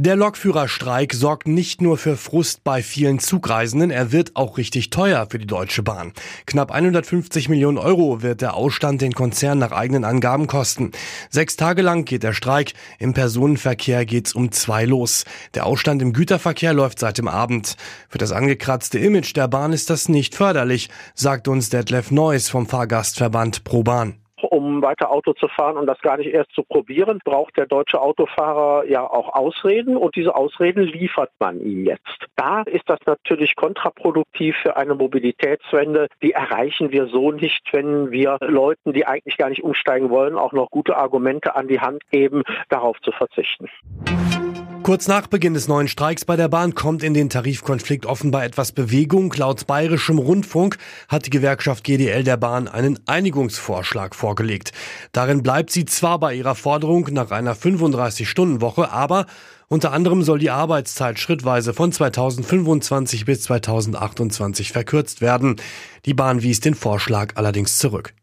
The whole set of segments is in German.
Der Lokführerstreik sorgt nicht nur für Frust bei vielen Zugreisenden, er wird auch richtig teuer für die Deutsche Bahn. Knapp 150 Millionen Euro wird der Ausstand den Konzern nach eigenen Angaben kosten. Sechs Tage lang geht der Streik, im Personenverkehr geht's um zwei los. Der Ausstand im Güterverkehr läuft seit dem Abend. Für das angekratzte Image der Bahn ist das nicht förderlich, sagt uns Detlef Neuss vom Fahrgastverband ProBahn um weiter Auto zu fahren und das gar nicht erst zu probieren, braucht der deutsche Autofahrer ja auch Ausreden und diese Ausreden liefert man ihm jetzt. Da ist das natürlich kontraproduktiv für eine Mobilitätswende. Die erreichen wir so nicht, wenn wir Leuten, die eigentlich gar nicht umsteigen wollen, auch noch gute Argumente an die Hand geben, darauf zu verzichten. Kurz nach Beginn des neuen Streiks bei der Bahn kommt in den Tarifkonflikt offenbar etwas Bewegung. Laut bayerischem Rundfunk hat die Gewerkschaft GDL der Bahn einen Einigungsvorschlag vorgelegt. Darin bleibt sie zwar bei ihrer Forderung nach einer 35-Stunden-Woche, aber unter anderem soll die Arbeitszeit schrittweise von 2025 bis 2028 verkürzt werden. Die Bahn wies den Vorschlag allerdings zurück.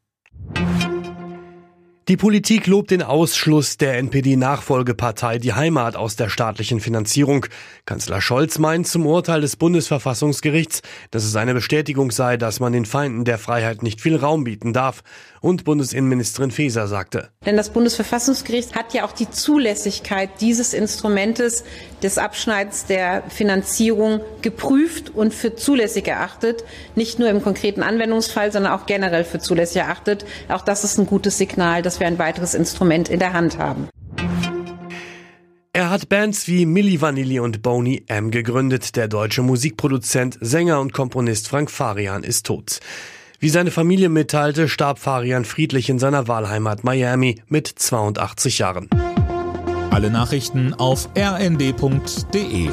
Die Politik lobt den Ausschluss der NPD-Nachfolgepartei Die Heimat aus der staatlichen Finanzierung. Kanzler Scholz meint zum Urteil des Bundesverfassungsgerichts, dass es eine Bestätigung sei, dass man den Feinden der Freiheit nicht viel Raum bieten darf. Und Bundesinnenministerin Faeser sagte. Denn das Bundesverfassungsgericht hat ja auch die Zulässigkeit dieses Instrumentes des Abschneidens der Finanzierung geprüft und für zulässig erachtet. Nicht nur im konkreten Anwendungsfall, sondern auch generell für zulässig erachtet. Auch das ist ein gutes Signal, dass wir ein weiteres Instrument in der Hand haben. Er hat Bands wie Milli Vanilli und Boney M gegründet. Der deutsche Musikproduzent, Sänger und Komponist Frank Farian ist tot. Wie seine Familie mitteilte, starb Farian friedlich in seiner Wahlheimat Miami mit 82 Jahren. Alle Nachrichten auf rnd.de